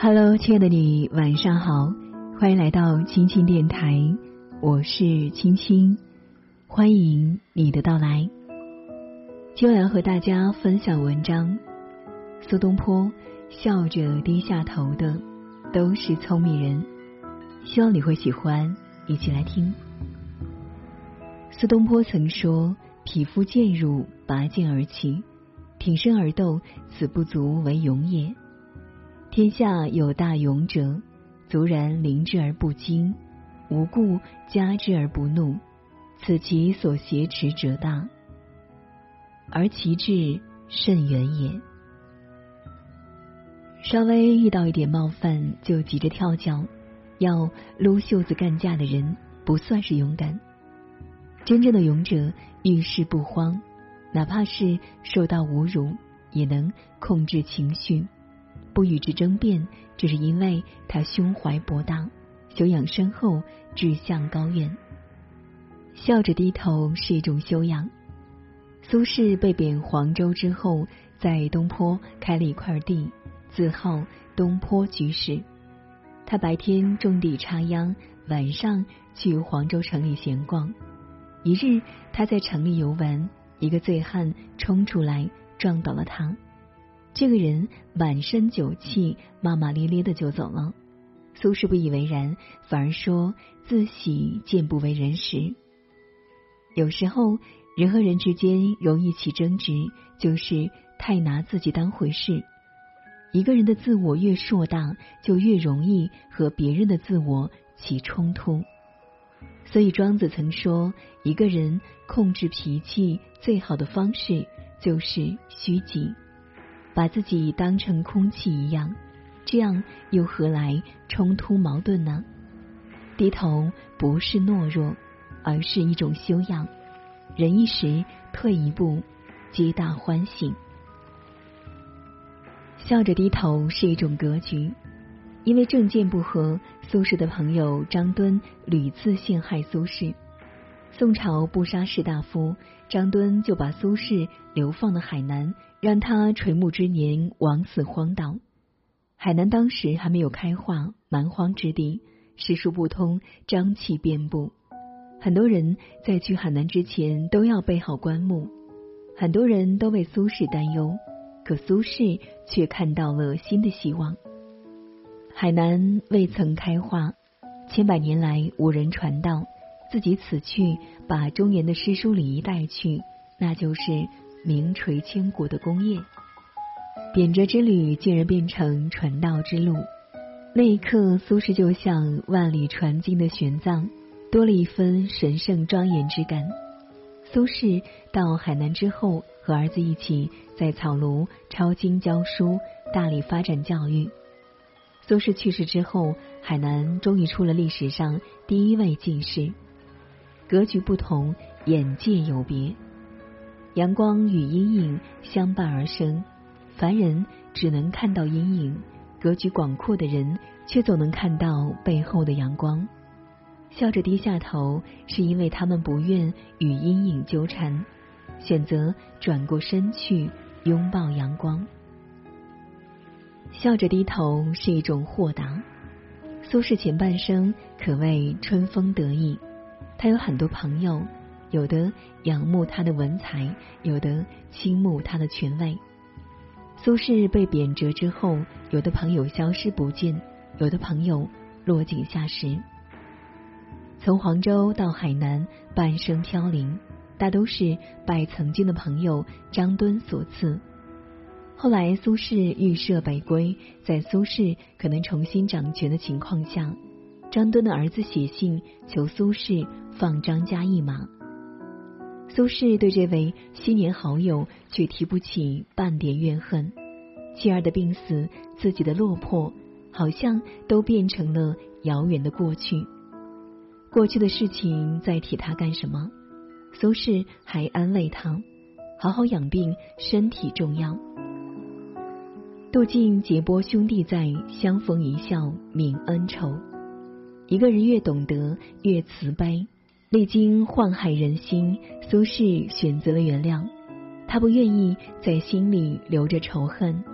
Hello，亲爱的你，晚上好，欢迎来到青青电台，我是青青，欢迎你的到来。今晚要和大家分享文章，苏东坡笑着低下头的都是聪明人，希望你会喜欢，一起来听。苏东坡曾说：“匹夫见辱，拔剑而起；挺身而斗，此不足为勇也。”天下有大勇者，卒然临之而不惊，无故加之而不怒，此其所挟持者大，而其志甚远也。稍微遇到一点冒犯就急着跳脚，要撸袖子干架的人，不算是勇敢。真正的勇者遇事不慌，哪怕是受到侮辱，也能控制情绪。不与之争辩，只是因为他胸怀博大，修养深厚，志向高远。笑着低头是一种修养。苏轼被贬黄州之后，在东坡开了一块地，自号东坡居士。他白天种地插秧，晚上去黄州城里闲逛。一日，他在城里游玩，一个醉汉冲出来撞倒了他。这个人满身酒气，骂骂咧咧的就走了。苏轼不以为然，反而说自喜见不为人时。有时候人和人之间容易起争执，就是太拿自己当回事。一个人的自我越硕大，就越容易和别人的自我起冲突。所以庄子曾说，一个人控制脾气最好的方式就是虚己。把自己当成空气一样，这样又何来冲突矛盾呢？低头不是懦弱，而是一种修养。忍一时，退一步，皆大欢喜。笑着低头是一种格局。因为政见不合，苏轼的朋友张敦屡次陷害苏轼。宋朝不杀士大夫，张敦就把苏轼流放到海南，让他垂暮之年枉死荒岛。海南当时还没有开化，蛮荒之地，诗书不通，瘴气遍布。很多人在去海南之前都要备好棺木，很多人都为苏轼担忧，可苏轼却看到了新的希望。海南未曾开化，千百年来无人传道。自己此去，把中原的诗书礼仪带去，那就是名垂千古的功业。贬谪之旅竟然变成传道之路，那一刻，苏轼就像万里传经的玄奘，多了一分神圣庄严之感。苏轼到海南之后，和儿子一起在草庐抄经教书，大力发展教育。苏轼去世之后，海南终于出了历史上第一位进士。格局不同，眼界有别。阳光与阴影相伴而生，凡人只能看到阴影，格局广阔的人却总能看到背后的阳光。笑着低下头，是因为他们不愿与阴影纠缠，选择转过身去拥抱阳光。笑着低头是一种豁达。苏轼前半生可谓春风得意。他有很多朋友，有的仰慕他的文采，有的倾慕他的权威。苏轼被贬谪之后，有的朋友消失不见，有的朋友落井下石。从黄州到海南，半生飘零，大都是拜曾经的朋友张敦所赐。后来苏轼预设北归，在苏轼可能重新掌权的情况下。张敦的儿子写信求苏轼放张家一马，苏轼对这位昔年好友却提不起半点怨恨。妻儿的病死，自己的落魄，好像都变成了遥远的过去。过去的事情再提他干什么？苏轼还安慰他：好好养病，身体重要。杜晋结波兄弟在，相逢一笑泯恩仇。一个人越懂得，越慈悲。历经宦海人心，苏轼选择了原谅。他不愿意在心里留着仇恨。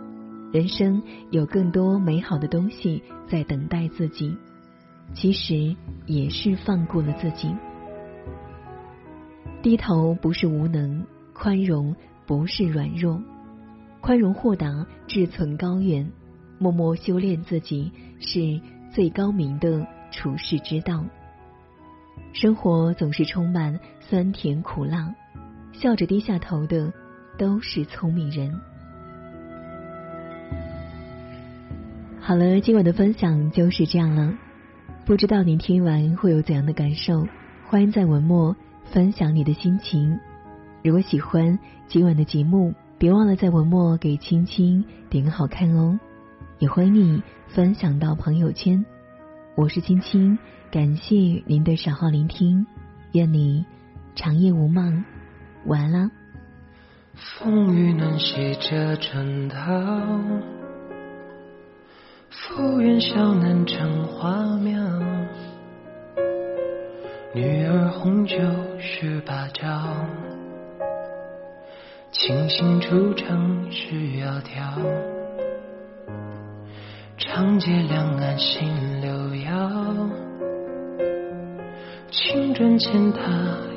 人生有更多美好的东西在等待自己，其实也是放过了自己。低头不是无能，宽容不是软弱，宽容豁达，志存高远，默默修炼自己是最高明的处世之道。生活总是充满酸甜苦辣，笑着低下头的都是聪明人。好了，今晚的分享就是这样了。不知道您听完会有怎样的感受？欢迎在文末分享你的心情。如果喜欢今晚的节目，别忘了在文末给青青点个好看哦。也欢迎你分享到朋友圈。我是青青，感谢您的守候聆听。愿你长夜无梦，晚安啦。风雨暖洗着春涛。福缘小南成花苗，女儿红酒十八招，清醒出城是窈窕，长街两岸新柳摇，青砖践踏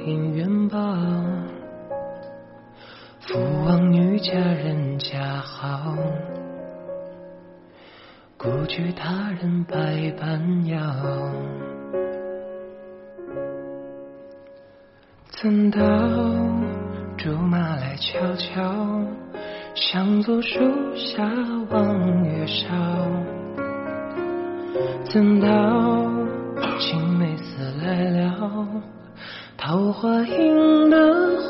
姻缘报，父王女家人家好。故居他人百般邀，怎道竹马来悄悄，向坐树下望月梢？怎道青梅似来了，桃花映得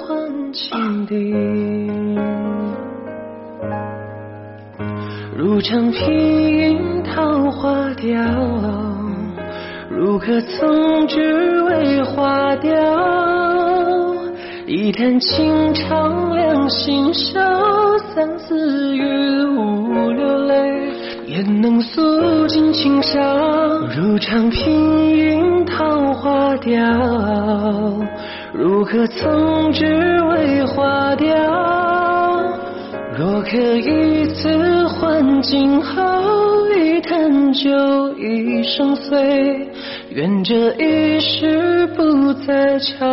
欢情地。如长披云桃花凋，如可曾只为花凋。一叹情长两心少，三四月无流泪，也能诉尽情伤？如长平云桃花调，如何曾只为花凋。若可一次换今后，一坛酒，一生醉，愿这一世不再长。